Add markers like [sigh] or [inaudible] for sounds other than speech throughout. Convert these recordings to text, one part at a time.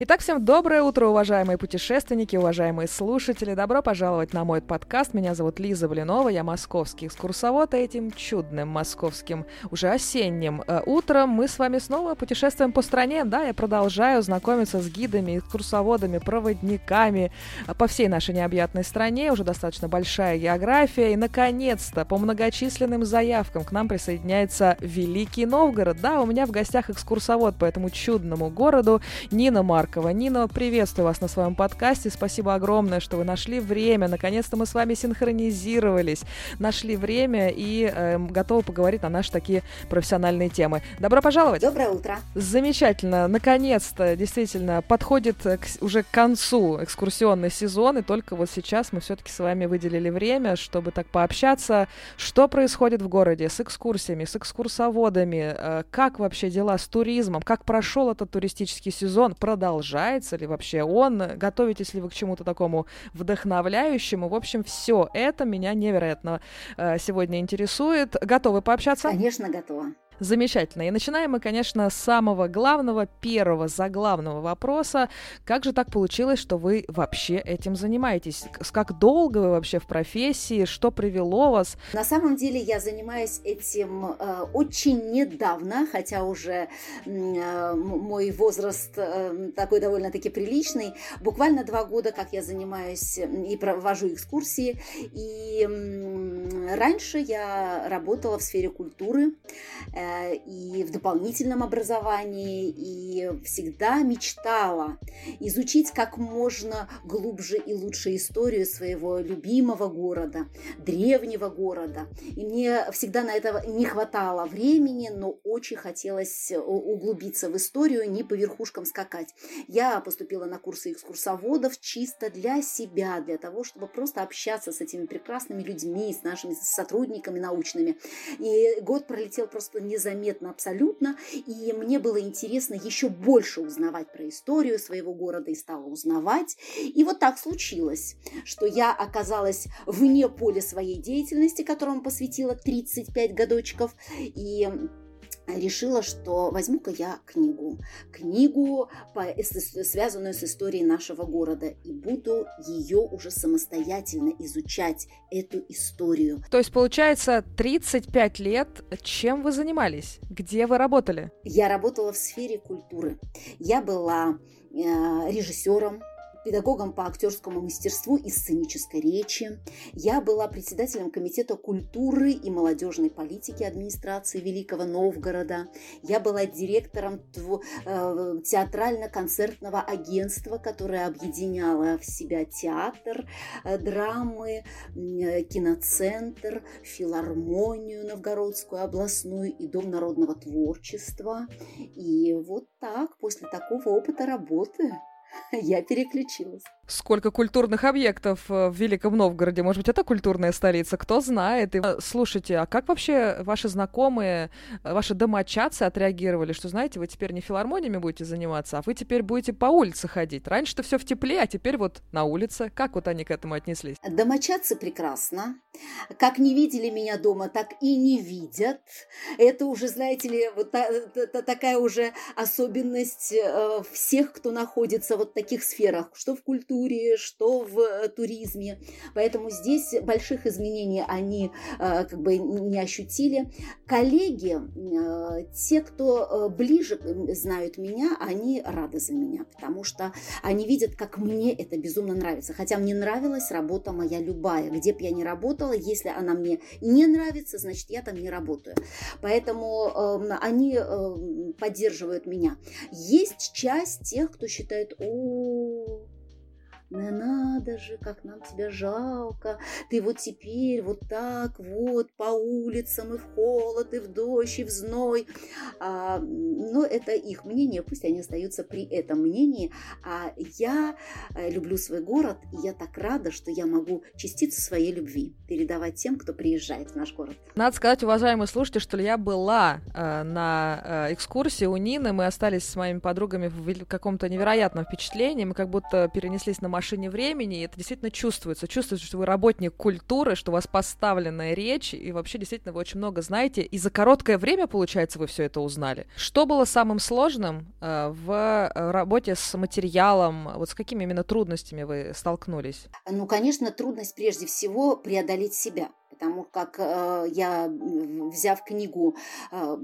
Итак, всем доброе утро, уважаемые путешественники, уважаемые слушатели. Добро пожаловать на мой подкаст. Меня зовут Лиза Блинова, я московский экскурсовод. И этим чудным московским, уже осенним э, утром мы с вами снова путешествуем по стране. Да, я продолжаю знакомиться с гидами, экскурсоводами, проводниками э, по всей нашей необъятной стране. Уже достаточно большая география. И, наконец-то, по многочисленным заявкам к нам присоединяется Великий Новгород. Да, у меня в гостях экскурсовод по этому чудному городу Нина Марк Маркова. Нина, приветствую вас на своем подкасте. Спасибо огромное, что вы нашли время. Наконец-то мы с вами синхронизировались, нашли время и э, готовы поговорить на наши такие профессиональные темы. Добро пожаловать! Доброе утро! Замечательно! Наконец-то действительно подходит к, уже к концу экскурсионный сезон, и только вот сейчас мы все-таки с вами выделили время, чтобы так пообщаться, что происходит в городе с экскурсиями, с экскурсоводами, э, как вообще дела с туризмом, как прошел этот туристический сезон, продолжается продолжается ли вообще он, готовитесь ли вы к чему-то такому вдохновляющему. В общем, все это меня невероятно э, сегодня интересует. Готовы пообщаться? Конечно, готова. Замечательно. И начинаем мы, конечно, с самого главного, первого заглавного вопроса. Как же так получилось, что вы вообще этим занимаетесь? Как долго вы вообще в профессии? Что привело вас? На самом деле я занимаюсь этим э, очень недавно, хотя уже э, мой возраст э, такой довольно-таки приличный. Буквально два года, как я занимаюсь и провожу экскурсии. И э, раньше я работала в сфере культуры. Э, и в дополнительном образовании, и всегда мечтала изучить как можно глубже и лучше историю своего любимого города, древнего города. И мне всегда на это не хватало времени, но очень хотелось углубиться в историю, не по верхушкам скакать. Я поступила на курсы экскурсоводов чисто для себя, для того, чтобы просто общаться с этими прекрасными людьми, с нашими сотрудниками научными. И год пролетел просто не незаметно абсолютно, и мне было интересно еще больше узнавать про историю своего города и стала узнавать. И вот так случилось, что я оказалась вне поля своей деятельности, которому посвятила 35 годочков, и решила, что возьму-ка я книгу, книгу, связанную с историей нашего города, и буду ее уже самостоятельно изучать, эту историю. То есть, получается, 35 лет, чем вы занимались? Где вы работали? Я работала в сфере культуры. Я была э, режиссером, педагогом по актерскому мастерству и сценической речи. Я была председателем Комитета культуры и молодежной политики администрации Великого Новгорода. Я была директором э, театрально-концертного агентства, которое объединяло в себя театр, э, драмы, э, киноцентр, филармонию новгородскую областную и Дом народного творчества. И вот так, после такого опыта работы, [laughs] я переключилась. Сколько культурных объектов э, в Великом Новгороде? Может быть, это культурная столица? Кто знает? И, э, слушайте, а как вообще ваши знакомые, э, ваши домочадцы отреагировали, что, знаете, вы теперь не филармониями будете заниматься, а вы теперь будете по улице ходить? Раньше-то все в тепле, а теперь вот на улице. Как вот они к этому отнеслись? Домочадцы прекрасно. Как не видели меня дома, так и не видят. Это уже, знаете ли, вот та, та, такая уже особенность всех, кто находится вот в таких сферах, что в культуре, культуре, что в э, туризме. Поэтому здесь больших изменений они э, как бы не ощутили. Коллеги, э, те, кто ближе знают меня, они рады за меня, потому что они видят, как мне это безумно нравится. Хотя мне нравилась работа моя любая. Где бы я ни работала, если она мне не нравится, значит, я там не работаю. Поэтому эм, они эм, поддерживают меня. Есть часть тех, кто считает, о, не надо же, как нам тебя жалко. Ты вот теперь вот так вот по улицам и в холод, и в дождь, и в зной. А, но это их мнение, пусть они остаются при этом мнении. А я э, люблю свой город, и я так рада, что я могу частицу своей любви передавать тем, кто приезжает в наш город. Надо сказать, уважаемые слушатели, что я была э, на э, экскурсии у Нины. Мы остались с моими подругами в каком-то невероятном впечатлении. Мы как будто перенеслись на машину машине времени, и это действительно чувствуется. Чувствуется, что вы работник культуры, что у вас поставленная речь, и вообще действительно вы очень много знаете, и за короткое время, получается, вы все это узнали. Что было самым сложным э, в работе с материалом? Вот с какими именно трудностями вы столкнулись? Ну, конечно, трудность прежде всего преодолеть себя потому как э, я, взяв книгу э,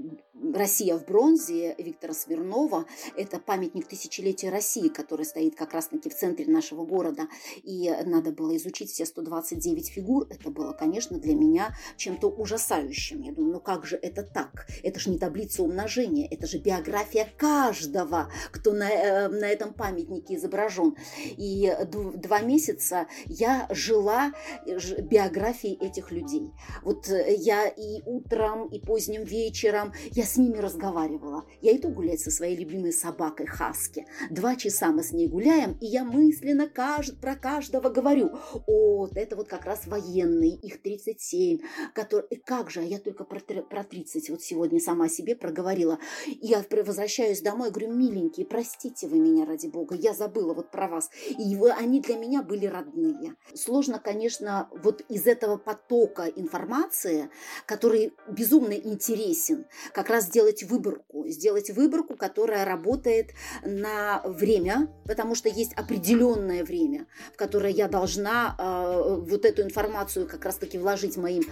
«Россия в бронзе» Виктора Смирнова, это памятник тысячелетия России, который стоит как раз-таки в центре нашего города, и надо было изучить все 129 фигур, это было, конечно, для меня чем-то ужасающим. Я думаю, ну как же это так? Это же не таблица умножения, это же биография каждого, кто на, э, на этом памятнике изображен. И два месяца я жила биографией этих людей людей. Вот э, я и утром, и поздним вечером, я с ними разговаривала. Я иду гулять со своей любимой собакой Хаски. Два часа мы с ней гуляем, и я мысленно кажд... про каждого говорю. О, это вот как раз военные, их 37. Который... И как же, а я только про, про 30 вот сегодня сама себе проговорила. Я возвращаюсь домой, говорю, миленькие, простите вы меня, ради бога, я забыла вот про вас. И вы, они для меня были родные. Сложно, конечно, вот из этого потока потока информации, который безумно интересен, как раз сделать выборку, сделать выборку, которая работает на время, потому что есть определенное время, в которое я должна э, вот эту информацию как раз-таки вложить моим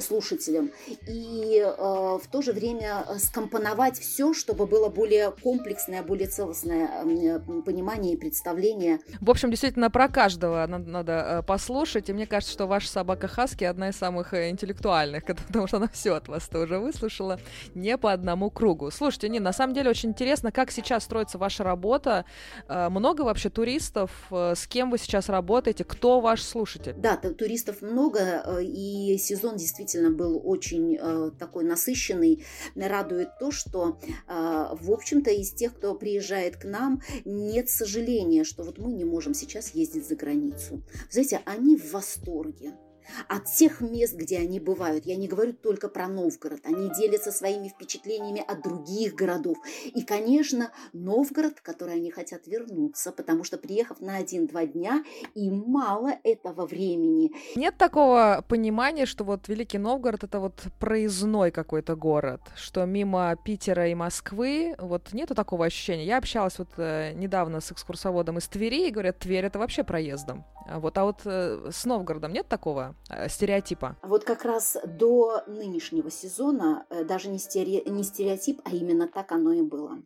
слушателям, и э, в то же время скомпоновать все, чтобы было более комплексное, более целостное понимание и представление. В общем, действительно, про каждого надо, надо э, послушать, и мне кажется, что ваша собака Хаски одна из самых э, интеллектуальных, [laughs] потому что она все от вас тоже выслушала, не по одному кругу. Слушайте, не, на самом деле очень интересно, как сейчас строится ваша работа. Э, много вообще туристов? Э, с кем вы сейчас работаете? Кто ваш слушатель? Да, туристов много, и сезон действительно был очень такой насыщенный. Радует то, что, в общем-то, из тех, кто приезжает к нам, нет сожаления, что вот мы не можем сейчас ездить за границу. Знаете, они в восторге от тех мест, где они бывают. Я не говорю только про Новгород. Они делятся своими впечатлениями от других городов. И, конечно, Новгород, в который они хотят вернуться, потому что, приехав на один-два дня, им мало этого времени. Нет такого понимания, что вот Великий Новгород — это вот проездной какой-то город, что мимо Питера и Москвы вот нету такого ощущения. Я общалась вот э, недавно с экскурсоводом из Твери, и говорят, Тверь — это вообще проездом. Вот, а вот э, с Новгородом нет такого стереотипа? Вот как раз до нынешнего сезона э, даже не, стере... не стереотип, а именно так оно и было.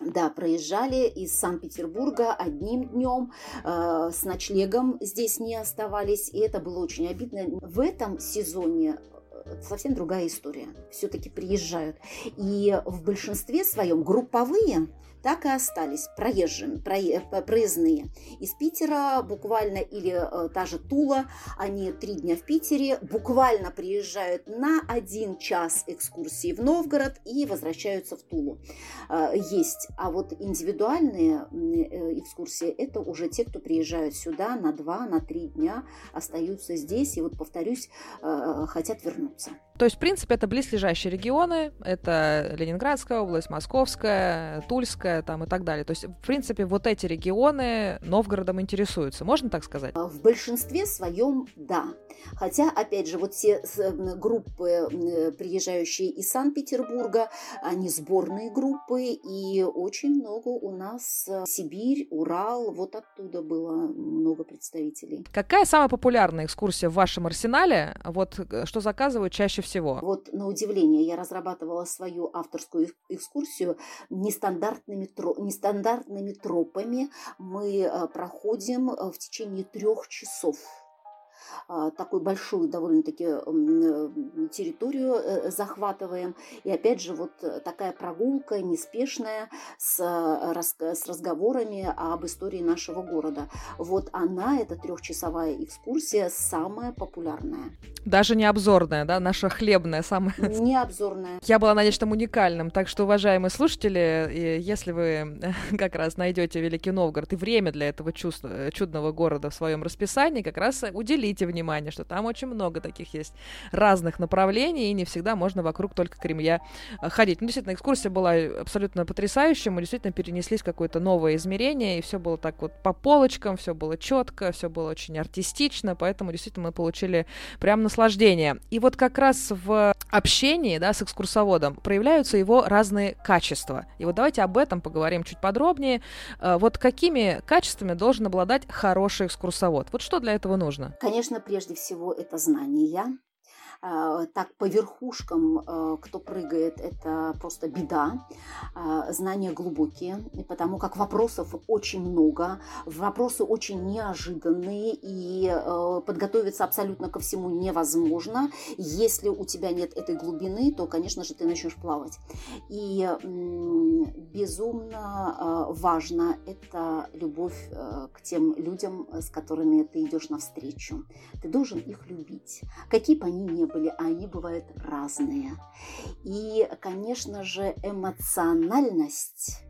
Да, проезжали из Санкт-Петербурга одним днем, э, с ночлегом здесь не оставались, и это было очень обидно. В этом сезоне э, совсем другая история. Все-таки приезжают. И в большинстве своем групповые так и остались проезжими, э, проездные. Из Питера буквально, или э, та же Тула, они три дня в Питере, буквально приезжают на один час экскурсии в Новгород и возвращаются в Тулу. Э, есть. А вот индивидуальные экскурсии, это уже те, кто приезжают сюда на два, на три дня, остаются здесь и вот, повторюсь, хотят вернуться. То есть, в принципе, это близлежащие регионы, это Ленинградская область, Московская, Тульская там и так далее. То есть, в принципе, вот эти регионы Новгородом интересуются, можно так сказать? А, в большинстве своем, да. Хотя, опять же, вот все группы, приезжающие из Санкт-Петербурга, они сборные группы, и очень много у нас э, Сибирь, Урал, вот оттуда было много представителей. Какая самая популярная экскурсия в вашем арсенале? Вот э, что заказывают чаще всего? Вот на удивление я разрабатывала свою авторскую экскурсию нестандартными, нестандартными тропами. Мы э, проходим э, в течение трех часов. А, такую большую довольно-таки э, территорию э, захватываем. И опять же, вот э, такая прогулка неспешная с, с разговорами об истории нашего города. Вот она, эта трехчасовая экскурсия, самая популярная. Даже не обзорная, да, наша хлебная самая. [laughs] Не обзорная. Я была на нечто уникальном, так что, уважаемые слушатели, если вы [laughs] как раз найдете Великий Новгород и время для этого чудного города в своем расписании, как раз уделите уделите внимание, что там очень много таких есть разных направлений, и не всегда можно вокруг только Кремля э, ходить. Ну, действительно, экскурсия была абсолютно потрясающая, мы действительно перенеслись в какое-то новое измерение, и все было так вот по полочкам, все было четко, все было очень артистично, поэтому действительно мы получили прям наслаждение. И вот как раз в общении, да, с экскурсоводом проявляются его разные качества. И вот давайте об этом поговорим чуть подробнее. Э, вот какими качествами должен обладать хороший экскурсовод? Вот что для этого нужно? Конечно, прежде всего это знания, а, так по верхушкам, а, кто прыгает, это просто беда. А, знания глубокие, потому как вопросов очень много, вопросы очень неожиданные, и подготовиться абсолютно ко всему невозможно. Если у тебя нет этой глубины, то, конечно же, ты начнешь плавать. И безумно важно это любовь к тем людям, с которыми ты идешь навстречу. Ты должен их любить, какие бы они ни были, а они бывают разные. И, конечно же, эмоциональность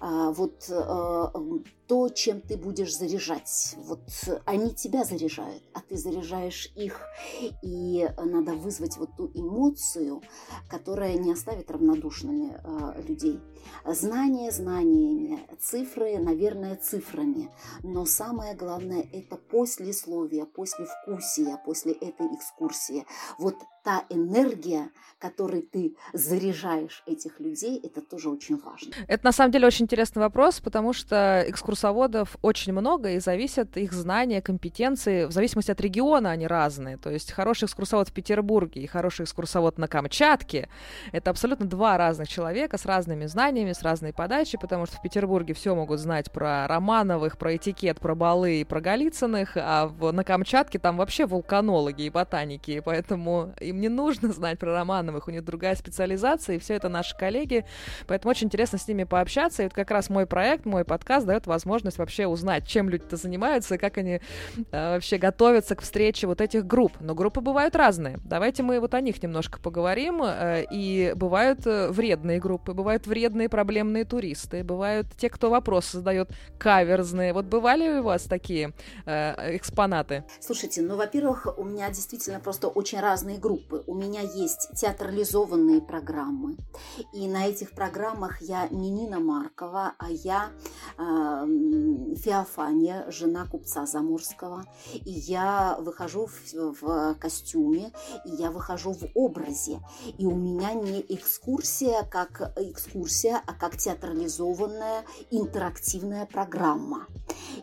а, вот э, то, чем ты будешь заряжать. Вот они тебя заряжают, а ты заряжаешь их. И надо вызвать вот ту эмоцию, которая не оставит равнодушными э, людей. Знания знаниями, цифры, наверное, цифрами. Но самое главное – это послесловие, послевкусие, после этой экскурсии. Вот та энергия, которой ты заряжаешь этих людей, это тоже очень важно. Это на самом деле очень интересный вопрос, потому что экскурсоводов очень много, и зависят их знания, компетенции, в зависимости от региона они разные. То есть хороший экскурсовод в Петербурге и хороший экскурсовод на Камчатке — это абсолютно два разных человека с разными знаниями, с разной подачей, потому что в Петербурге все могут знать про Романовых, про этикет, про балы и про Голицыных, а в, на Камчатке там вообще вулканологи и ботаники, и поэтому им не нужно знать про Романовых, у них другая специализация, и все это наши коллеги, поэтому очень интересно с ними пообщаться, и вот как раз мой проект, мой подкаст дает возможность вообще узнать, чем люди-то занимаются, и как они э, вообще готовятся к встрече вот этих групп. Но группы бывают разные. Давайте мы вот о них немножко поговорим, э, и бывают э, вредные группы, бывают вредные проблемные туристы, бывают те, кто вопросы задает каверзные. Вот бывали у вас такие э, экспонаты? Слушайте, ну, во-первых, у меня действительно просто очень разные группы. У меня есть театрализованные программы. И на этих программах я не Нина Маркова, а я э, Феофания, жена купца Заморского. И я выхожу в, в костюме, и я выхожу в образе. И у меня не экскурсия как экскурсия, а как театрализованная интерактивная программа.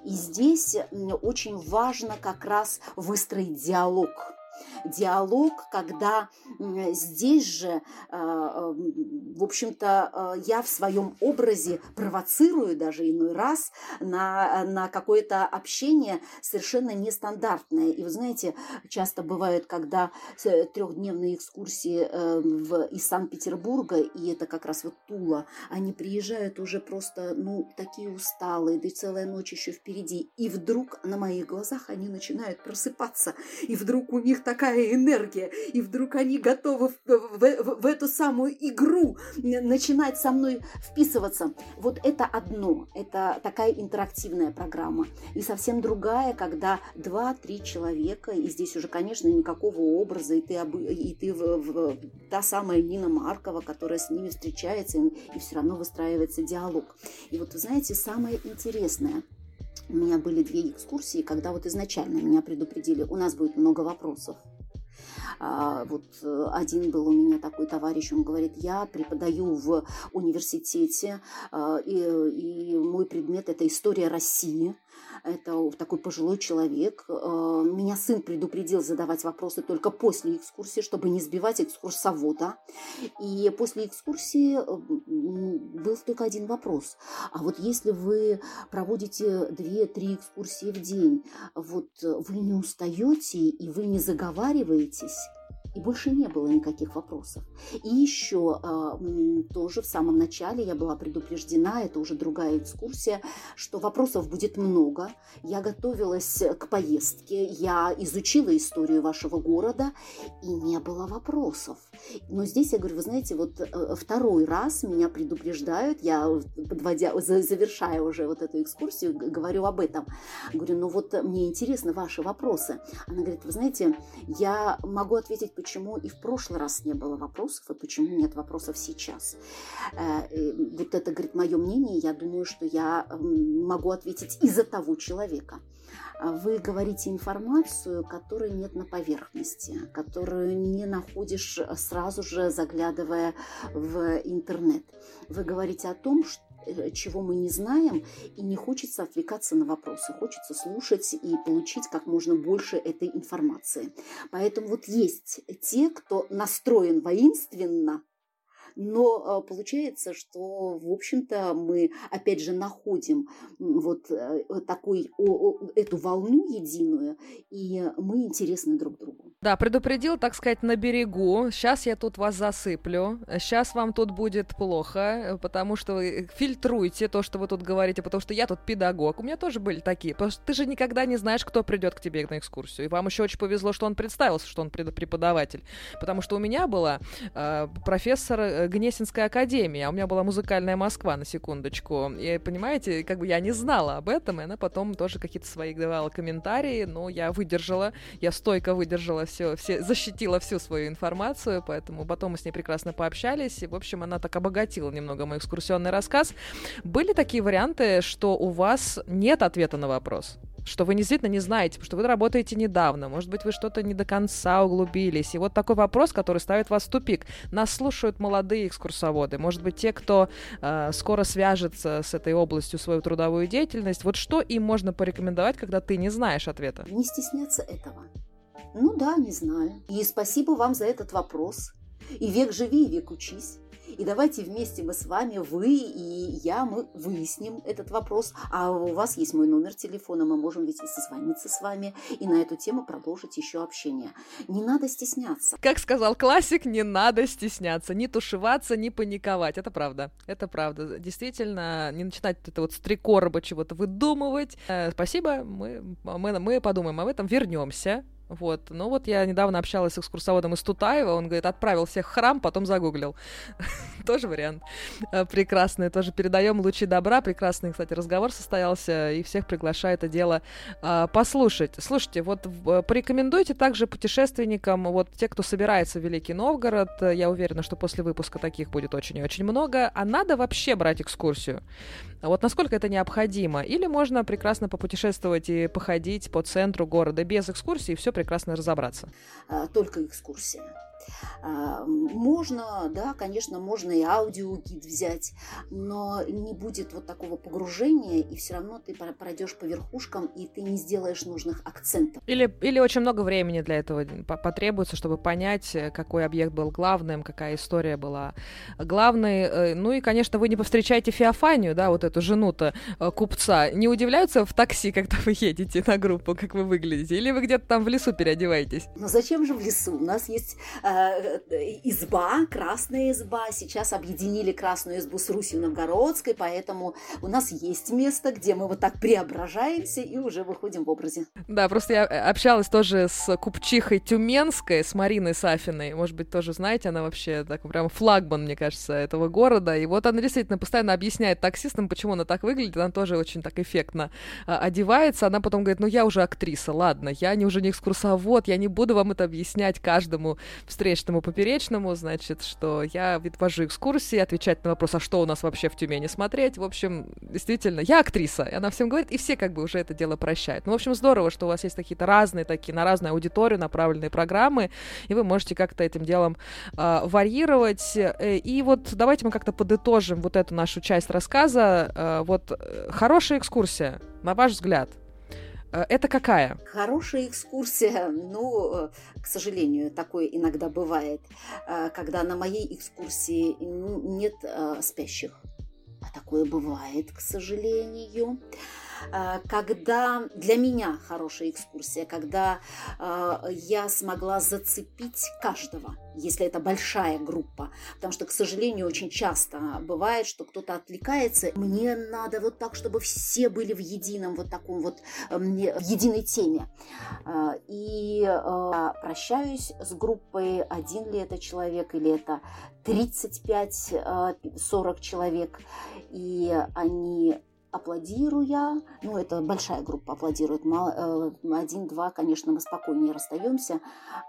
И здесь очень важно как раз выстроить диалог диалог, когда здесь же, а, в общем-то, а, я в своем образе провоцирую даже иной раз на, на какое-то общение совершенно нестандартное. И вы знаете, часто бывает, когда трехдневные экскурсии э, в, из Санкт-Петербурга, и это как раз вот Тула, они приезжают уже просто, ну, такие усталые, да и целая ночь еще впереди. И вдруг на моих глазах они начинают просыпаться, и вдруг у них такая энергия, и вдруг они готовы в, в, в, в эту самую игру начинать со мной вписываться. Вот это одно, это такая интерактивная программа. И совсем другая, когда два-три человека, и здесь уже, конечно, никакого образа, и ты, и ты в, в, та самая Нина Маркова, которая с ними встречается, и, и все равно выстраивается диалог. И вот, вы знаете, самое интересное – у меня были две экскурсии, когда вот изначально меня предупредили, у нас будет много вопросов. А, вот э, один был у меня такой товарищ, он говорит, я преподаю в университете, а, и, и мой предмет это история России. Это такой пожилой человек. А, меня сын предупредил задавать вопросы только после экскурсии, чтобы не сбивать экскурсовода. И после экскурсии был только один вопрос. А вот если вы проводите две-три экскурсии в день, вот вы не устаете и вы не заговариваетесь? И больше не было никаких вопросов. И еще а, тоже в самом начале я была предупреждена, это уже другая экскурсия, что вопросов будет много. Я готовилась к поездке, я изучила историю вашего города, и не было вопросов. Но здесь я говорю, вы знаете, вот э, второй раз меня предупреждают, я подводя, завершая уже вот эту экскурсию, говорю об этом. Говорю, ну вот мне интересны ваши вопросы. Она говорит, вы знаете, я могу ответить, почему и в прошлый раз не было вопросов, и почему нет вопросов сейчас. Э, вот это, говорит, мое мнение, я думаю, что я могу ответить из-за того человека. Вы говорите информацию, которой нет на поверхности, которую не находишь сразу же заглядывая в интернет. Вы говорите о том, что Э, чего мы не знаем, и не хочется отвлекаться на вопросы, хочется слушать и получить как можно больше этой информации. Поэтому вот есть те, кто настроен воинственно, но а, получается, что, в общем-то, мы, опять же, находим вот э, такой, эту волну единую, и мы интересны друг другу. Да, предупредил, так сказать, на берегу. Сейчас я тут вас засыплю. Сейчас вам тут будет плохо, потому что вы фильтруете то, что вы тут говорите, потому что я тут педагог. У меня тоже были такие. Потому что ты же никогда не знаешь, кто придет к тебе на экскурсию. И вам еще очень повезло, что он представился, что он преподаватель. Потому что у меня была э, профессор э, Гнесинской академии, а у меня была музыкальная Москва, на секундочку. И, понимаете, как бы я не знала об этом, и она потом тоже какие-то свои давала комментарии, но я выдержала, я стойко выдержала все, все, защитила всю свою информацию, поэтому потом мы с ней прекрасно пообщались, и, в общем, она так обогатила немного мой экскурсионный рассказ. Были такие варианты, что у вас нет ответа на вопрос? Что вы действительно не знаете, потому что вы работаете недавно, может быть, вы что-то не до конца углубились. И вот такой вопрос, который ставит вас в тупик. Нас слушают молодые экскурсоводы, может быть, те, кто э, скоро свяжется с этой областью свою трудовую деятельность. Вот что им можно порекомендовать, когда ты не знаешь ответа? Не стесняться этого. Ну да, не знаю. И спасибо вам за этот вопрос. И век живи, и век учись. И давайте вместе мы с вами, вы и я, мы выясним этот вопрос. А у вас есть мой номер телефона, мы можем ведь созвониться с вами и на эту тему продолжить еще общение. Не надо стесняться. Как сказал классик, не надо стесняться, не тушеваться, не паниковать. Это правда, это правда. Действительно, не начинать это вот с три короба чего-то выдумывать. Э, спасибо, мы, мы, мы подумаем об этом, вернемся вот. Ну вот я недавно общалась с экскурсоводом из Тутаева, он говорит, отправил всех в храм, потом загуглил. [laughs] тоже вариант. Э, прекрасный, тоже передаем лучи добра. Прекрасный, кстати, разговор состоялся, и всех приглашаю это дело а, послушать. Слушайте, вот э, порекомендуйте также путешественникам, вот те, кто собирается в Великий Новгород, я уверена, что после выпуска таких будет очень и очень много, а надо вообще брать экскурсию? Вот насколько это необходимо? Или можно прекрасно попутешествовать и походить по центру города без экскурсии, все прекрасно разобраться? А, только экскурсия. А, можно, да, конечно, можно и аудиогид взять, но не будет вот такого погружения, и все равно ты пройдешь по верхушкам, и ты не сделаешь нужных акцентов. Или, или очень много времени для этого потребуется, чтобы понять, э, какой объект был главным, какая история была главной. Э, ну и, конечно, вы не повстречаете Феофанию, да, вот эту жену-то э, купца. Не удивляются в такси, когда вы едете на группу, как вы выглядите? Или вы где-то там в лесу переодеваетесь? Ну зачем же в лесу? У нас есть Э, изба, красная изба. Сейчас объединили красную избу с Русью Новгородской, поэтому у нас есть место, где мы вот так преображаемся и уже выходим в образе. Да, просто я э, общалась тоже с купчихой Тюменской, с Мариной Сафиной. Может быть, тоже знаете, она вообще так прям флагман, мне кажется, этого города. И вот она действительно постоянно объясняет таксистам, почему она так выглядит. Она тоже очень так эффектно а, одевается. Она потом говорит, ну я уже актриса, ладно, я не уже не экскурсовод, я не буду вам это объяснять каждому встречному поперечному, значит, что я вожу экскурсии, отвечать на вопрос, а что у нас вообще в Тюмени смотреть. В общем, действительно, я актриса, и она всем говорит, и все как бы уже это дело прощают. Ну, в общем, здорово, что у вас есть какие-то разные такие, на разную аудиторию направленные программы, и вы можете как-то этим делом э, варьировать. И вот давайте мы как-то подытожим вот эту нашу часть рассказа. Э, вот э, хорошая экскурсия, на ваш взгляд, это какая? Хорошая экскурсия, ну, э, к сожалению, такое иногда бывает, э, когда на моей экскурсии нет спящих. А такое бывает, к сожалению. Э, когда для меня хорошая экскурсия, когда э, я смогла зацепить каждого, если это большая группа. Потому что, к сожалению, очень часто бывает, что кто-то отвлекается. Мне надо вот так, чтобы все были в едином вот таком вот, в единой теме. И прощаюсь с группой, один ли это человек или это 35-40 человек, и они аплодируя, ну, это большая группа аплодирует, э, один-два, конечно, мы спокойнее расстаемся,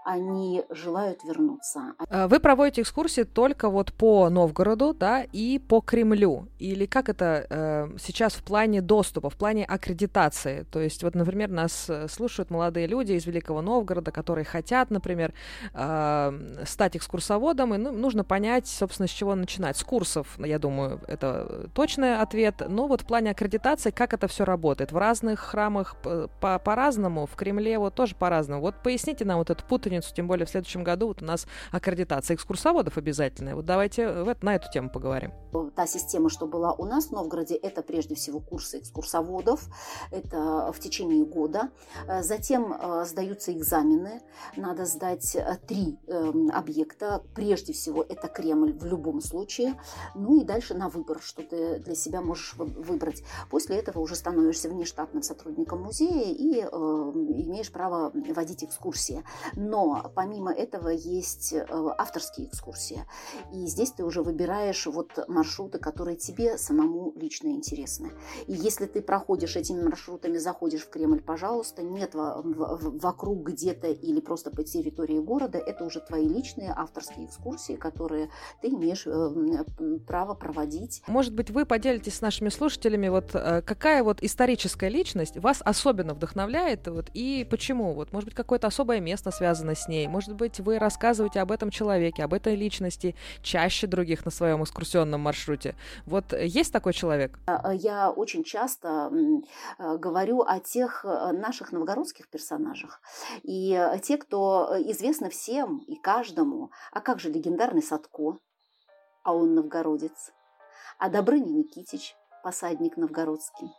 они желают вернуться. А вы проводите экскурсии только вот по Новгороду, да, и по Кремлю, или как это э, сейчас в плане доступа, в плане аккредитации, то есть вот, например, нас э, слушают молодые люди из Великого Новгорода, которые хотят, например, э, стать экскурсоводом, и ну, нужно понять, собственно, с чего начинать, с курсов, я думаю, это точный ответ, но вот в плане аккредитации, как это все работает? В разных храмах по- по-разному, в Кремле вот тоже по-разному. Вот поясните нам вот эту путаницу, тем более в следующем году вот у нас аккредитация экскурсоводов обязательная. Вот давайте в, на эту тему поговорим. Та система, что была у нас в Новгороде, это прежде всего курсы экскурсоводов. Это в течение года. Э, затем э, сдаются экзамены. Надо сдать э, три эм, объекта. Прежде всего это Кремль в любом случае. Ну и дальше на выбор, что ты для себя можешь выбрать. После этого уже становишься внештатным сотрудником музея и э, имеешь право водить экскурсии. Но помимо этого есть э, авторские экскурсии. И здесь ты уже выбираешь вот маршруты, которые тебе самому лично интересны. И если ты проходишь этими маршрутами, заходишь в Кремль, пожалуйста, нет вокруг где-то или просто по территории города, это уже твои личные авторские экскурсии, которые ты имеешь э, право проводить. Может быть, вы поделитесь с нашими слушателями вот э, какая вот историческая личность вас особенно вдохновляет, вот, и почему? Вот, может быть, какое-то особое место связано с ней, может быть, вы рассказываете об этом человеке, об этой личности чаще других на своем экскурсионном маршруте. Вот есть такой человек? А, я очень часто э, говорю о тех э, наших новгородских персонажах. И те, кто известны всем и каждому, а как же легендарный Садко, а он новгородец, а Добрыня Никитич, посадник новгородский.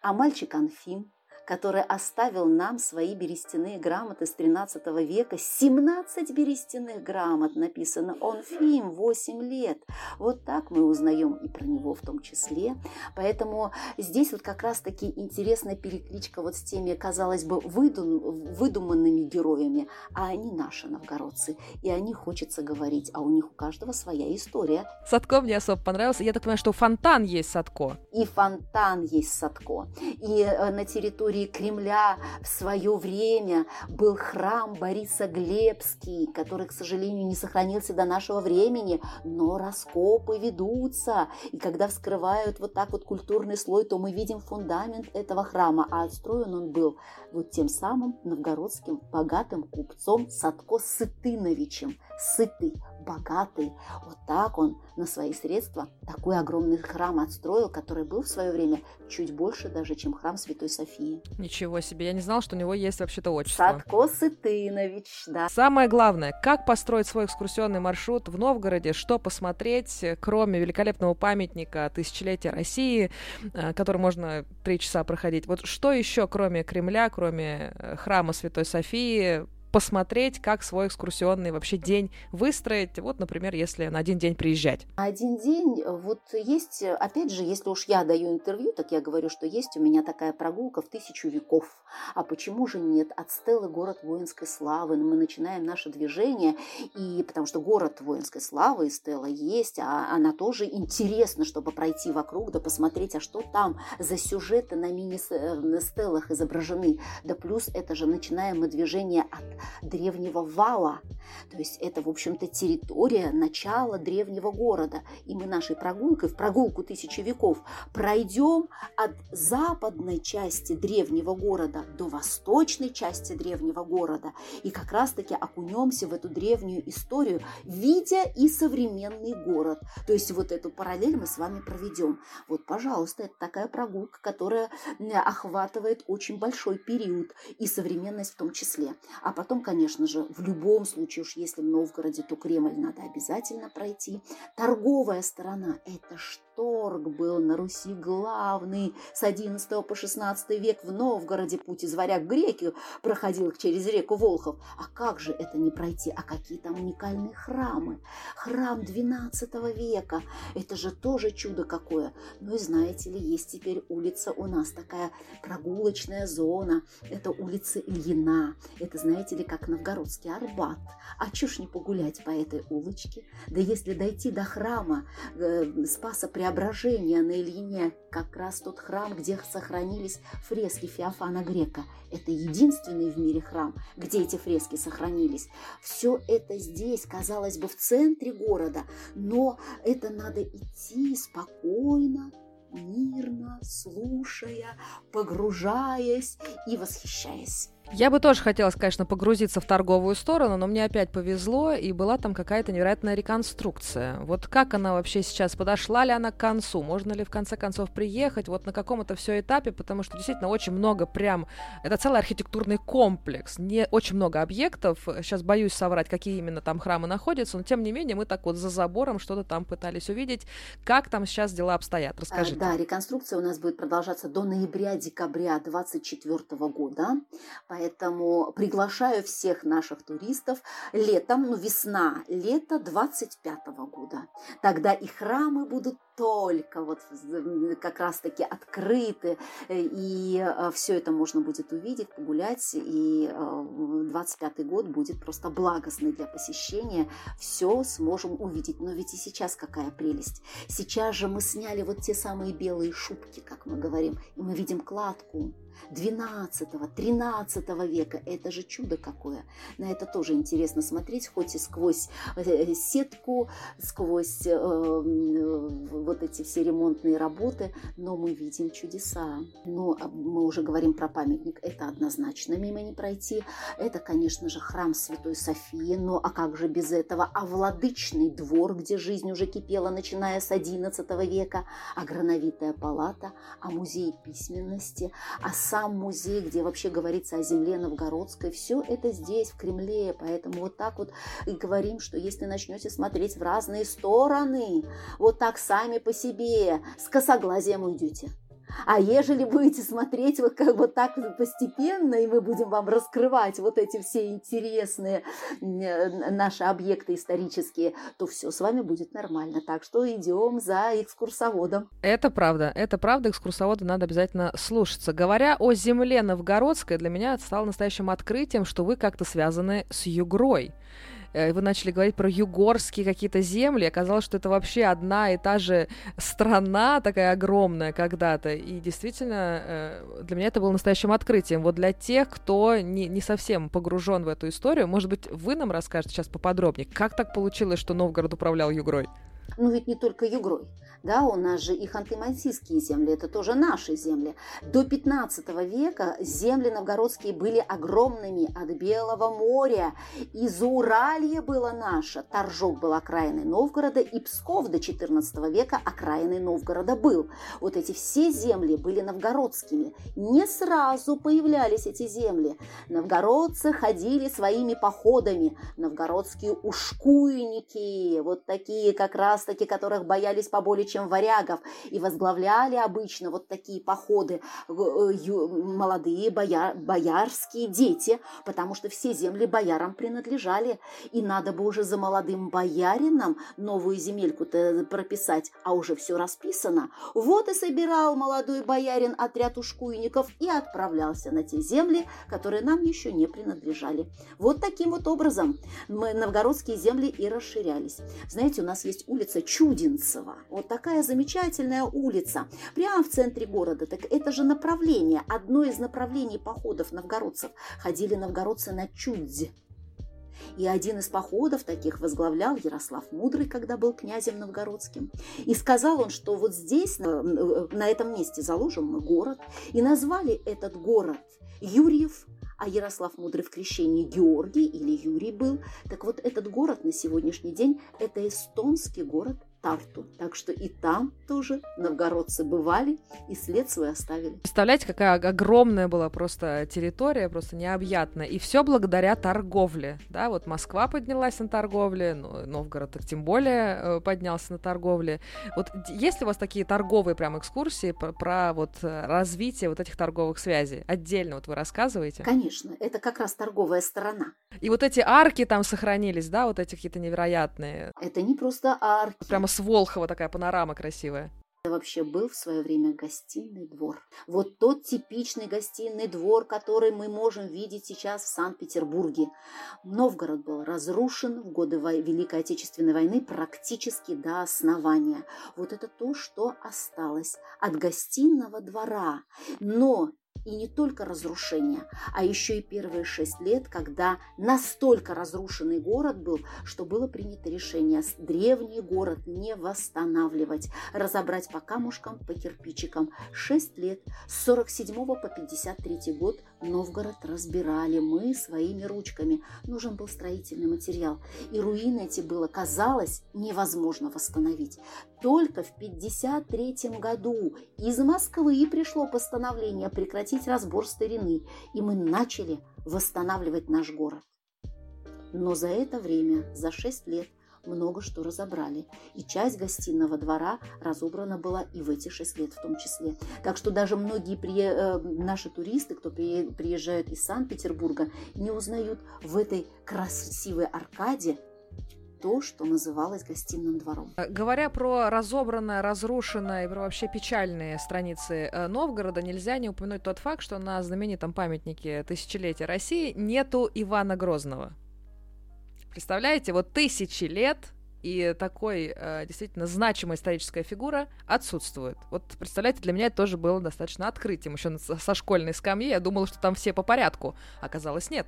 А мальчик Анфим, который оставил нам свои берестяные грамоты с 13 века. 17 берестяных грамот написано «Он Фим, 8 лет». Вот так мы узнаем и про него в том числе. Поэтому здесь вот как раз-таки интересная перекличка вот с теми, казалось бы, выдум, выдуманными героями, а они наши новгородцы. И о них хочется говорить, а у них у каждого своя история. Садко мне особо понравился. Я так понимаю, что фонтан есть Садко. И фонтан есть Садко. И э, на территории территории Кремля в свое время был храм Бориса Глебский, который, к сожалению, не сохранился до нашего времени, но раскопы ведутся. И когда вскрывают вот так вот культурный слой, то мы видим фундамент этого храма, а отстроен он был вот тем самым новгородским богатым купцом Садко Сытыновичем. Сытый, богатый. Вот так он на свои средства такой огромный храм отстроил, который был в свое время чуть больше даже, чем храм Святой Софии. Ничего себе, я не знал, что у него есть вообще-то отчество. Садко Сытынович, да. Самое главное, как построить свой экскурсионный маршрут в Новгороде, что посмотреть, кроме великолепного памятника тысячелетия России, э, который можно три часа проходить. Вот что еще, кроме Кремля, кроме э, храма Святой Софии, посмотреть, как свой экскурсионный вообще день выстроить. Вот, например, если на один день приезжать. Один день, вот есть, опять же, если уж я даю интервью, так я говорю, что есть у меня такая прогулка в тысячу веков. А почему же нет? От Стеллы город воинской славы. Мы начинаем наше движение, и потому что город воинской славы и Стелла есть, а она тоже интересна, чтобы пройти вокруг, да посмотреть, а что там за сюжеты на мини-стеллах э, изображены. Да плюс это же начинаем мы движение от древнего вала. То есть это, в общем-то, территория начала древнего города. И мы нашей прогулкой, в прогулку тысячи веков, пройдем от западной части древнего города до восточной части древнего города. И как раз-таки окунемся в эту древнюю историю, видя и современный город. То есть вот эту параллель мы с вами проведем. Вот, пожалуйста, это такая прогулка, которая охватывает очень большой период и современность в том числе. А потом Потом, конечно же, в любом случае, уж если в Новгороде, то Кремль надо обязательно пройти. Торговая сторона – это что? Торг был на Руси главный. С 11 по 16 век в Новгороде путь из варяг греки проходил через реку Волхов. А как же это не пройти? А какие там уникальные храмы? Храм 12 века. Это же тоже чудо какое. Ну и знаете ли, есть теперь улица у нас такая прогулочная зона. Это улица Ильина. Это, знаете ли, как новгородский Арбат. А чушь не погулять по этой улочке? Да если дойти до храма э, Спаса Преображения на Ильине, как раз тот храм, где сохранились фрески Феофана Грека. Это единственный в мире храм, где эти фрески сохранились. Все это здесь, казалось бы, в центре города, но это надо идти спокойно, мирно, слушая, погружаясь и восхищаясь. Я бы тоже хотела, конечно, погрузиться в торговую сторону, но мне опять повезло, и была там какая-то невероятная реконструкция. Вот как она вообще сейчас, подошла ли она к концу, можно ли в конце концов приехать, вот на каком это все этапе, потому что действительно очень много прям, это целый архитектурный комплекс, не очень много объектов, сейчас боюсь соврать, какие именно там храмы находятся, но тем не менее мы так вот за забором что-то там пытались увидеть, как там сейчас дела обстоят, расскажите. Да, реконструкция у нас будет продолжаться до ноября-декабря 2024 года, Поэтому приглашаю всех наших туристов летом, ну весна, лето 25 года. Тогда и храмы будут только вот как раз-таки открыты, э, и э, все это можно будет увидеть, погулять, и 25 э, год будет просто благостный для посещения, все сможем увидеть. Но ведь и сейчас какая прелесть. Сейчас же мы сняли вот те самые белые шубки, как мы говорим, и мы видим кладку, 12-13 века. Это же чудо какое. На это тоже интересно смотреть, хоть и сквозь э, сетку, сквозь э, вот эти все ремонтные работы, но мы видим чудеса. Ну, а мы уже говорим про памятник, это однозначно мимо не пройти. Это, конечно же, храм Святой Софии, но а как же без этого? А владычный двор, где жизнь уже кипела, начиная с XI века, а грановитая палата, а музей письменности, а сам музей, где вообще говорится о земле новгородской. Все это здесь, в Кремле. Поэтому вот так вот и говорим, что если начнете смотреть в разные стороны, вот так сами по себе, с косоглазием уйдете. А ежели будете смотреть вот как бы так постепенно, и мы будем вам раскрывать вот эти все интересные э, наши объекты исторические, то все с вами будет нормально. Так что идем за экскурсоводом. Это правда, это правда, экскурсовода надо обязательно слушаться. Говоря о земле новгородской, для меня это стало настоящим открытием, что вы как-то связаны с Югрой. Э, вы начали говорить про югорские какие-то земли, оказалось, что это вообще одна и та же страна такая огромная когда-то, и действительно э, для меня это было настоящим открытием. Вот для тех, кто не, не совсем погружен в эту историю, может быть, вы нам расскажете сейчас поподробнее, как так получилось, что Новгород управлял Югрой? Ну ведь не только Югрой. Да, у нас же и ханты-мансийские земли, это тоже наши земли. До 15 века земли новгородские были огромными от Белого моря. И Зауралье было наше, Торжок был окраиной Новгорода, и Псков до 14 века окраиной Новгорода был. Вот эти все земли были новгородскими. Не сразу появлялись эти земли. Новгородцы ходили своими походами. Новгородские ушкуйники, вот такие как раз-таки, которых боялись поболее, чем варягов, и возглавляли обычно вот такие походы э, молодые бояр, боярские дети, потому что все земли боярам принадлежали, и надо бы уже за молодым боярином новую земельку-то прописать, а уже все расписано. Вот и собирал молодой боярин отряд ушкуйников и отправлялся на те земли, которые нам еще не принадлежали. Вот таким вот образом мы, новгородские земли и расширялись. Знаете, у нас есть улица Чудинцева. Вот так такая замечательная улица, прямо в центре города. Так это же направление, одно из направлений походов новгородцев. Ходили новгородцы на Чудзе. И один из походов таких возглавлял Ярослав Мудрый, когда был князем новгородским. И сказал он, что вот здесь, на, на этом месте заложим мы город. И назвали этот город Юрьев, а Ярослав Мудрый в крещении Георгий или Юрий был. Так вот, этот город на сегодняшний день – это эстонский город Тарту. Так что и там тоже новгородцы бывали и след свой оставили. Представляете, какая огромная была просто территория, просто необъятная. И все благодаря торговле. Да, вот Москва поднялась на торговле, Новгород так тем более э, поднялся на торговле. Вот есть ли у вас такие торговые прям экскурсии про, про вот развитие вот этих торговых связей? Отдельно вот вы рассказываете? Конечно, это как раз торговая сторона. И вот эти арки там сохранились, да, вот эти какие-то невероятные. Это не просто арки. Прямо с Волхова такая панорама красивая. Это вообще был в свое время гостиный двор. Вот тот типичный гостиный двор, который мы можем видеть сейчас в Санкт-Петербурге. Новгород был разрушен в годы Великой Отечественной войны практически до основания. Вот это то, что осталось от гостиного двора. Но и не только разрушение, а еще и первые шесть лет, когда настолько разрушенный город был, что было принято решение древний город не восстанавливать, разобрать по камушкам, по кирпичикам. Шесть лет, с 47 по 53 год Новгород разбирали мы своими ручками. Нужен был строительный материал. И руины эти было, казалось, невозможно восстановить. Только в 53 году из Москвы пришло постановление прекратить разбор старины, и мы начали восстанавливать наш город. Но за это время, за 6 лет, много что разобрали. И часть гостиного двора разобрана была и в эти шесть лет в том числе. Так что даже многие при, э, наши туристы, кто при, приезжают из Санкт-Петербурга, не узнают в этой красивой аркаде то, что называлось гостиным двором. Э, говоря про разобранное, разрушенное и про вообще печальные страницы э, Новгорода, нельзя не упомянуть тот факт, что на знаменитом памятнике тысячелетия России нету Ивана Грозного. Представляете, вот тысячи лет и такой э, действительно значимая историческая фигура отсутствует. Вот представляете, для меня это тоже было достаточно открытием. Еще со школьной скамьи я думала, что там все по порядку. Оказалось, нет.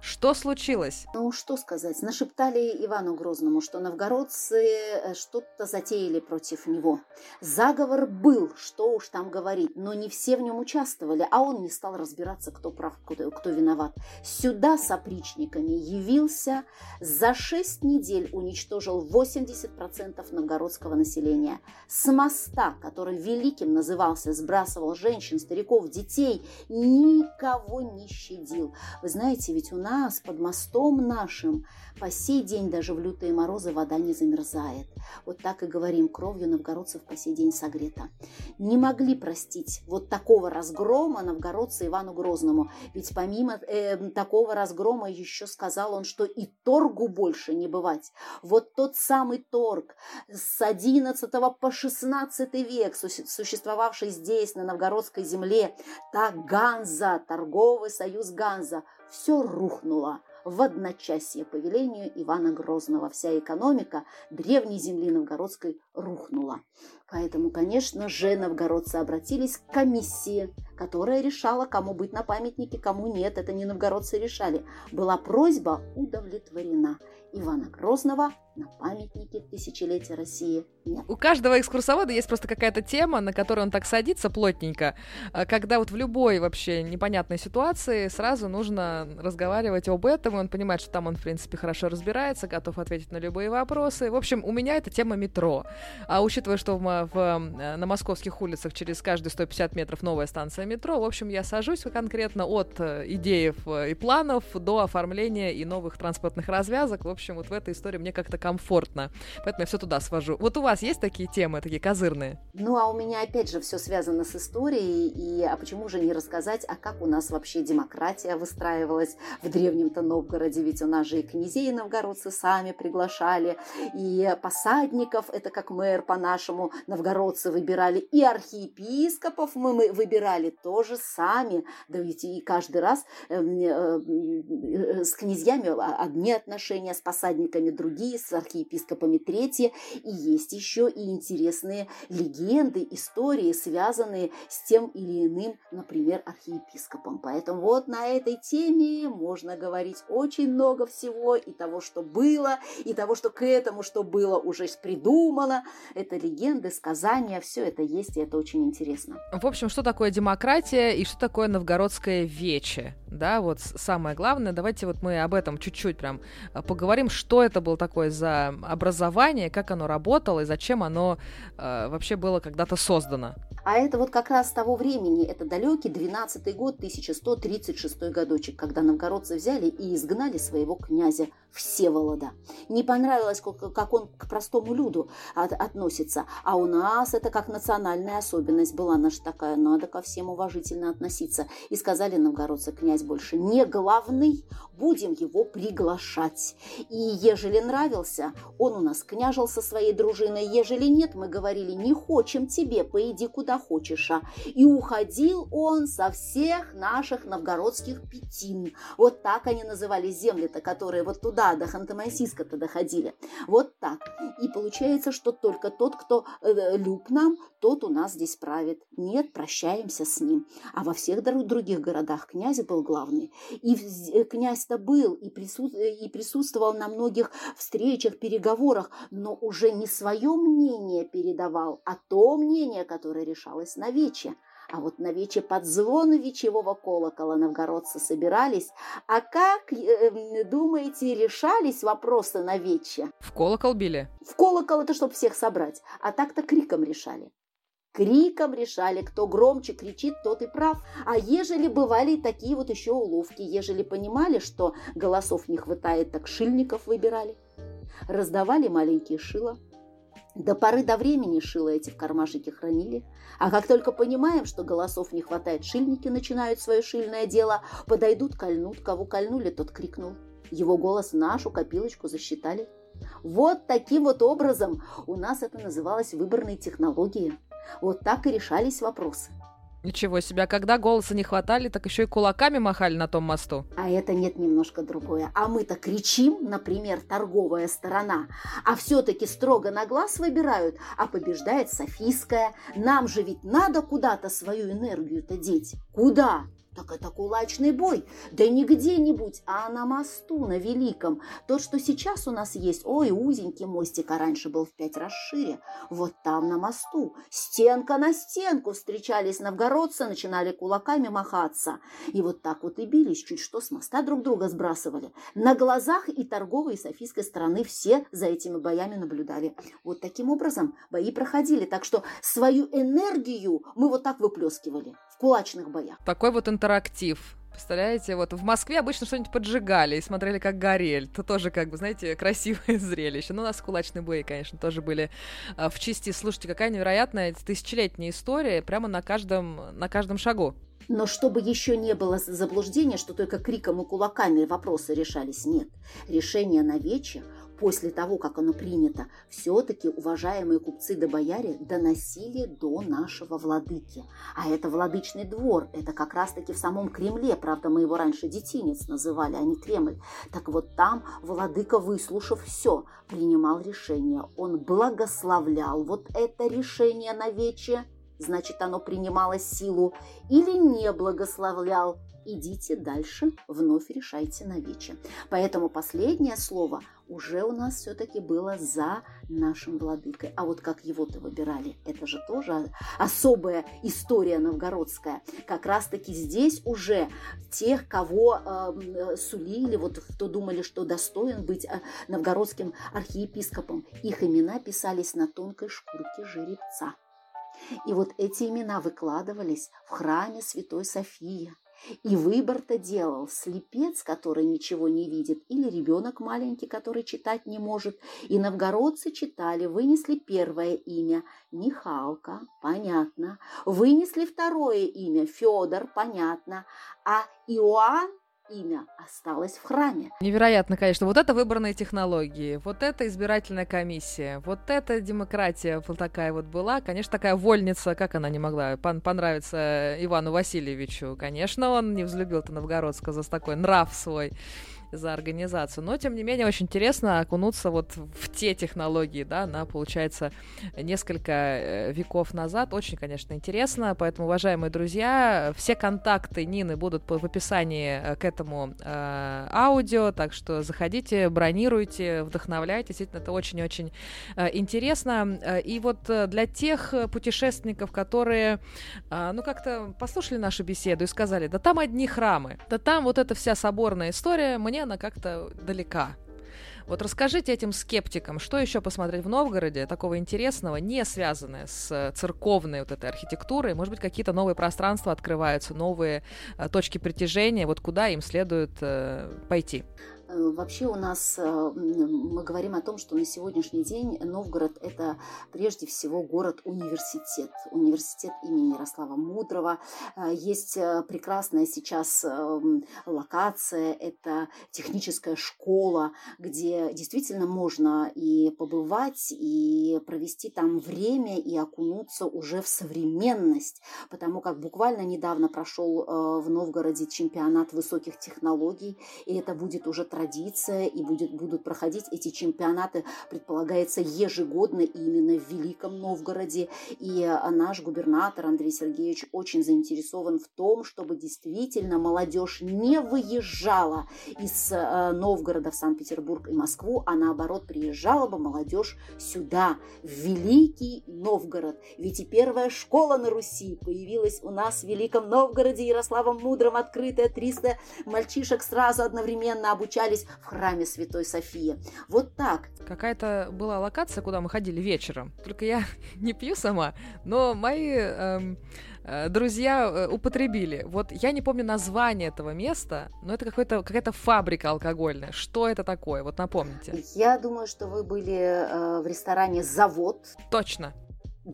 Что случилось? Ну, что сказать. Нашептали Ивану Грозному, что новгородцы э, что-то затеяли против него. Заговор был, что уж там говорить, но не все в нем участвовали, а он не стал разбираться, кто прав, кто, кто виноват. Сюда с опричниками явился, за шесть недель уничтожил 80% новгородского населения. С моста, который великим назывался, сбрасывал женщин, стариков, детей, никого не щадил. Вы знаете, ведь у нас нас, под мостом нашим, по сей день даже в лютые морозы вода не замерзает. Вот так и говорим, кровью новгородцев по сей день согрета. Не могли простить вот такого разгрома новгородца Ивану Грозному. Ведь помимо э, такого разгрома еще сказал он, что и торгу больше не бывать. Вот тот самый торг с 11 по 16 век, существовавший здесь, на новгородской земле, та Ганза, торговый союз Ганза, все рухнуло в одночасье по велению Ивана Грозного. Вся экономика древней земли новгородской рухнула. Поэтому, конечно же, новгородцы обратились к комиссии, которая решала, кому быть на памятнике, кому нет. Это не новгородцы решали. Была просьба удовлетворена. Ивана Грозного на памятнике тысячелетия России нет. У каждого экскурсовода есть просто какая-то тема, на которую он так садится плотненько, а когда вот в любой вообще непонятной ситуации сразу нужно разговаривать об этом, и он понимает, что там он, в принципе, хорошо разбирается, готов ответить на любые вопросы. В общем, у меня это тема метро. А учитывая, что в, в, на московских улицах через каждые 150 метров новая станция метро, в общем, я сажусь конкретно от э, идеев и планов до оформления и новых транспортных развязок. В общем, вот в этой истории мне как-то комфортно. Поэтому я все туда свожу. Вот у вас есть такие темы, такие козырные? Ну, а у меня опять же все связано с историей. И а почему же не рассказать, а как у нас вообще демократия выстраивалась в древнем-то Новгороде? Ведь у нас же и князей новгородцы сами приглашали, и посадников, это как мэр по-нашему, новгородцы выбирали, и архиепископов мы, мы выбирали тоже сами. Да ведь и каждый раз э, э, э, с князьями одни отношения, с посадниками другие, с архиепископами третьи. И есть еще и интересные легенды, истории, связанные с тем или иным, например, архиепископом. Поэтому вот на этой теме можно говорить очень много всего, и того, что было, и того, что к этому, что было, уже придумано. Это легенды, сказания, все это есть, и это очень интересно. В общем, что такое демократия и что такое новгородское вече? Да, вот самое главное, давайте вот мы об этом чуть-чуть прям а, поговорим, что это было такое за образование, как оно работало и зачем оно э, вообще было когда-то создано. А это вот как раз того времени, это далекий 12 год, 1136 годочек, когда новгородцы взяли и изгнали своего князя Всеволода. Не понравилось, как он к простому люду от, относится. А у нас это как национальная особенность была наша такая. Надо ко всем уважительно относиться. И сказали новгородцы, князь больше не главный, будем его приглашать. И ежели нравился, он у нас княжил со своей дружиной. Ежели нет, мы говорили, не хочем тебе, поиди куда хочешь. А. И уходил он со всех наших новгородских пятин. Вот так они называли земли-то, которые вот туда до Ханты-Мансийска-то доходили. Вот так. И получается, что только тот, кто э, люб нам, тот у нас здесь правит. Нет, прощаемся с ним. А во всех других городах князь был главный. И э, князь-то был, и, присут... Э, и присутствовал на многих встречах, переговорах, но уже не свое мнение передавал, а то мнение, которое решалось на вече. А вот на вече под звон вечевого колокола новгородцы собирались. А как, э, думаете, решались вопросы на вече? В колокол били? В колокол это чтобы всех собрать. А так-то криком решали. Криком решали, кто громче кричит, тот и прав. А ежели бывали такие вот еще уловки, ежели понимали, что голосов не хватает, так шильников выбирали. Раздавали маленькие шила, до поры до времени шило эти в кармашике хранили, а как только понимаем, что голосов не хватает, шильники начинают свое шильное дело, подойдут, кольнут, кого кольнули, тот крикнул. Его голос нашу копилочку засчитали. Вот таким вот образом у нас это называлось выборные технологии. Вот так и решались вопросы. Ничего себе, а когда голоса не хватали, так еще и кулаками махали на том мосту. А это нет немножко другое. А мы-то кричим, например, торговая сторона, а все-таки строго на глаз выбирают, а побеждает Софийская. Нам же ведь надо куда-то свою энергию-то деть. Куда? Так это кулачный бой. Да не где-нибудь, а на мосту, на Великом. Тот, что сейчас у нас есть, ой, узенький мостик, а раньше был в пять раз шире. Вот там на мосту, стенка на стенку встречались новгородцы, начинали кулаками махаться. И вот так вот и бились, чуть что с моста друг друга сбрасывали. На глазах и торговой, и софийской стороны все за этими боями наблюдали. Вот таким образом бои проходили. Так что свою энергию мы вот так выплескивали в кулачных боях. Такой вот интерактив. Представляете, вот в Москве обычно что-нибудь поджигали и смотрели, как горель. Это тоже, как бы, знаете, [laughs] красивое зрелище. Ну, у нас кулачные бои, конечно, тоже были а, в части. Слушайте, какая невероятная тысячелетняя история прямо на каждом, на каждом шагу. Но чтобы еще не было заблуждения, что только криком и кулаками вопросы решались, нет. Решение на вече после того, как оно принято, все-таки уважаемые купцы да бояре доносили до нашего владыки. А это владычный двор, это как раз-таки в самом Кремле, правда, мы его раньше детинец называли, а не Кремль. Так вот там владыка, выслушав все, принимал решение. Он благословлял вот это решение на вече, значит, оно принимало силу, или не благословлял, идите дальше, вновь решайте на вече. Поэтому последнее слово уже у нас все-таки было за нашим владыкой. А вот как его-то выбирали, это же тоже особая история новгородская. Как раз-таки здесь уже тех, кого э, сулили, вот кто думали, что достоин быть э, новгородским архиепископом, их имена писались на тонкой шкурке жеребца. И вот эти имена выкладывались в храме Святой Софии. И выбор-то делал слепец, который ничего не видит, или ребенок маленький, который читать не может. И новгородцы читали, вынесли первое имя Михалка, понятно. Вынесли второе имя Федор, понятно. А Иоанн имя осталось в храме. Невероятно, конечно. Вот это выбранные технологии, вот это избирательная комиссия, вот эта демократия вот такая вот была. Конечно, такая вольница, как она не могла пон понравиться Ивану Васильевичу. Конечно, он не взлюбил-то Новгородска за такой нрав свой. За организацию. Но, тем не менее, очень интересно окунуться вот в те технологии, да, на, получается, несколько э, веков назад. Очень, конечно, интересно. Поэтому, уважаемые друзья, все контакты Нины будут в описании э, к этому э, аудио, так что заходите, бронируйте, вдохновляйтесь. Действительно, это очень-очень э, интересно. Э, и вот для тех путешественников, которые, э, ну, как-то послушали нашу беседу и сказали, да там одни храмы, да там вот эта вся соборная история, мне она как-то далека. Вот расскажите этим скептикам, что еще посмотреть в Новгороде такого интересного, не связанное с церковной вот этой архитектурой. Может быть, какие-то новые пространства открываются, новые э, точки притяжения, вот куда им следует э, пойти. Э, вообще у нас, э, мы говорим о том, что на сегодняшний день Новгород – это прежде всего город-университет, университет имени Ярослава Мудрого. Э, есть прекрасная сейчас локация, это техническая школа, где действительно можно и побывать, и провести там время, и окунуться уже в современность, потому как буквально недавно прошел в Новгороде чемпионат высоких технологий, и это будет уже традиция, и будет, будут проходить эти чемпионаты, предполагается, ежегодно именно в Великом Новгороде. И а, наш губернатор Андрей Сергеевич очень заинтересован в том, чтобы действительно молодежь не выезжала из а, Новгорода в Санкт-Петербург и Москву, а наоборот приезжала бы молодежь сюда, в Великий Новгород. Ведь и первая школа на Руси появилась у нас в Великом Новгороде Ярославом Мудрым, открытая 300 мальчишек сразу одновременно обучались собирались в храме Святой Софии. Вот так. Какая-то была локация, куда мы ходили вечером. Только я [laughs] не пью сама, но мои эм, э, друзья э, употребили. Вот я не помню название этого места, но это какой-то, какая-то фабрика алкогольная. Что это такое? Вот напомните. Я думаю, что вы были э, в ресторане «Завод». Точно.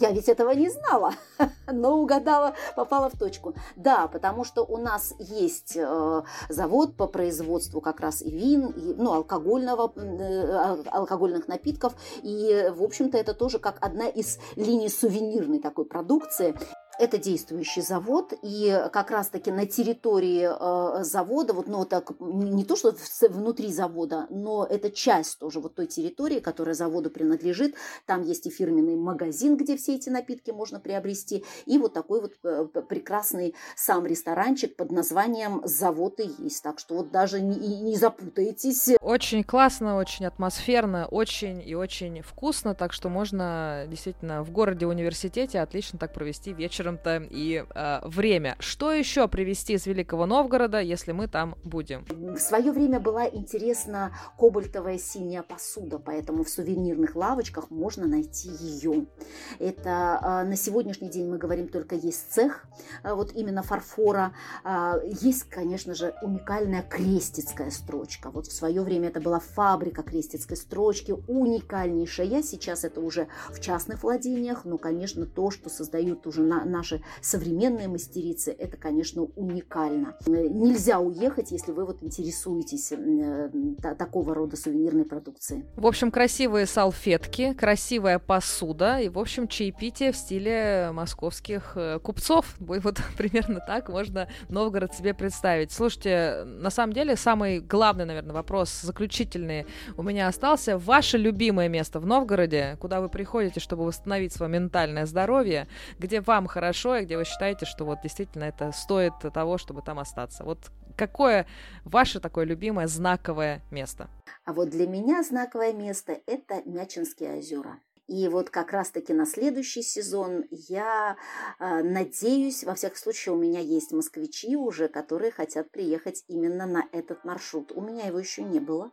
Я ведь этого не знала, [laughs] но угадала, попала в точку. Да, потому что у нас есть э, завод по производству как раз и вин, и, ну, алкогольного, э, алкогольных напитков. И, в общем-то, это тоже как одна из линий сувенирной такой продукции. Это действующий завод, и как раз-таки на территории э, завода, вот, ну, так, не то, что внутри завода, но это часть тоже вот той территории, которая заводу принадлежит. Там есть и фирменный магазин, где все эти напитки можно приобрести, и вот такой вот э, прекрасный сам ресторанчик под названием «Завод и есть». Так что вот даже не, не запутаетесь. Очень классно, очень атмосферно, очень и очень вкусно, так что можно действительно в городе-университете отлично так провести вечер вечером-то и э, время. Что еще привезти из Великого Новгорода, если мы там будем? В свое время была интересна кобальтовая синяя посуда, поэтому в сувенирных лавочках можно найти ее. Это э, на сегодняшний день мы говорим только есть цех, э, вот именно фарфора. Э, есть, конечно же, уникальная крестицкая строчка. Вот в свое время это была фабрика крестицкой строчки, уникальнейшая. Сейчас это уже в частных владениях, но, конечно, то, что создают уже на, наши современные мастерицы, это, конечно, уникально. Нельзя уехать, если вы вот интересуетесь э, такого рода сувенирной продукцией. В общем, красивые салфетки, красивая посуда и, в общем, чаепитие в стиле московских э, купцов. [laughs] Вот примерно так можно Новгород себе представить. Слушайте, на самом деле, самый главный, наверное, вопрос, заключительный у меня остался. Ваше любимое место в Новгороде, куда вы приходите, чтобы восстановить свое ментальное здоровье, где вам хорошо хорошо, и где вы считаете, что вот действительно это стоит того, чтобы там остаться. Вот какое ваше такое любимое знаковое место? А вот для меня знаковое место – это Мячинские озера. И вот как раз-таки на следующий сезон я э, надеюсь, во всяком случае у меня есть москвичи уже, которые хотят приехать именно на этот маршрут. У меня его еще не было.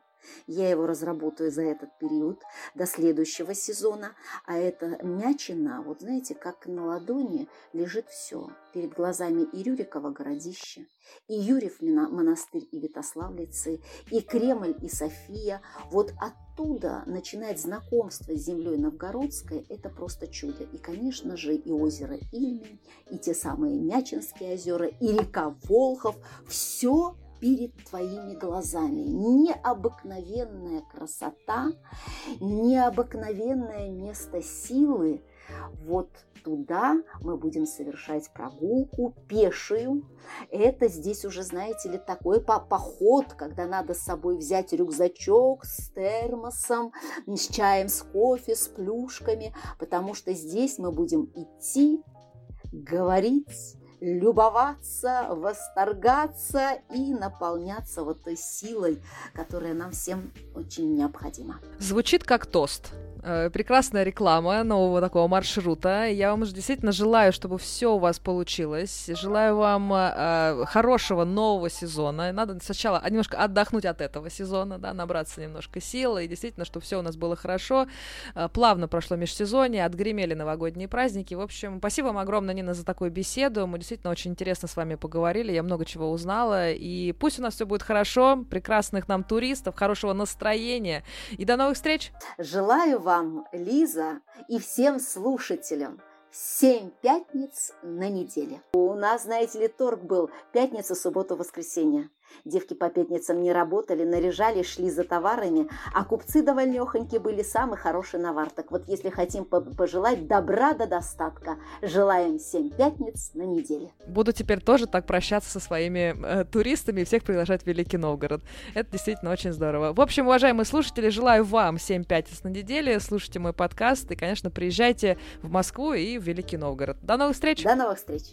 Я его разработаю за этот период до следующего сезона. А это мячина, вот знаете, как на ладони лежит все. Перед глазами и Рюрикова городище, и Юрьев монастырь и Витославлицы, и Кремль и София. Вот оттуда начинает знакомство с землей новгородской. Это просто чудо. И, конечно же, и озеро Ильмень, и те самые Мячинские озера, и река Волхов. Все перед твоими глазами. Необыкновенная красота, необыкновенное место силы, Вот туда мы будем совершать прогулку пешую. Это здесь уже, знаете ли, такой поход, когда надо с собой взять рюкзачок с термосом, с чаем, с кофе, с плюшками, потому что здесь мы будем идти, говорить, любоваться, восторгаться и наполняться вот той силой, которая нам всем очень необходима. Звучит как тост. Э, прекрасная реклама нового такого маршрута. Я вам действительно желаю, чтобы все у вас получилось. Желаю вам э, хорошего нового сезона. Надо сначала немножко отдохнуть от этого сезона, да, набраться немножко сил, и действительно, чтобы все у нас было хорошо. Э, плавно прошло межсезонье, отгремели новогодние праздники. В общем, спасибо вам огромное, Нина, за такую беседу. Мы действительно очень интересно с вами поговорили, я много чего узнала. И пусть у нас все будет хорошо, прекрасных нам туристов, хорошего настроения. И до новых встреч! Желаю вам вам, Лиза, и всем слушателям семь пятниц на неделе. У нас, знаете ли, торг был пятница, суббота, воскресенье. Девки по пятницам не работали, наряжали, шли за товарами, а купцы довольнехоньки были самый хороший навар. Так вот, если хотим пожелать добра до достатка, желаем семь пятниц на неделе. Буду теперь тоже так прощаться со своими э, туристами и всех приглашать в Великий Новгород. Это действительно очень здорово. В общем, уважаемые слушатели, желаю вам семь пятниц на неделе, слушайте мой подкаст и, конечно, приезжайте в Москву и в Великий Новгород. До новых встреч! До новых встреч!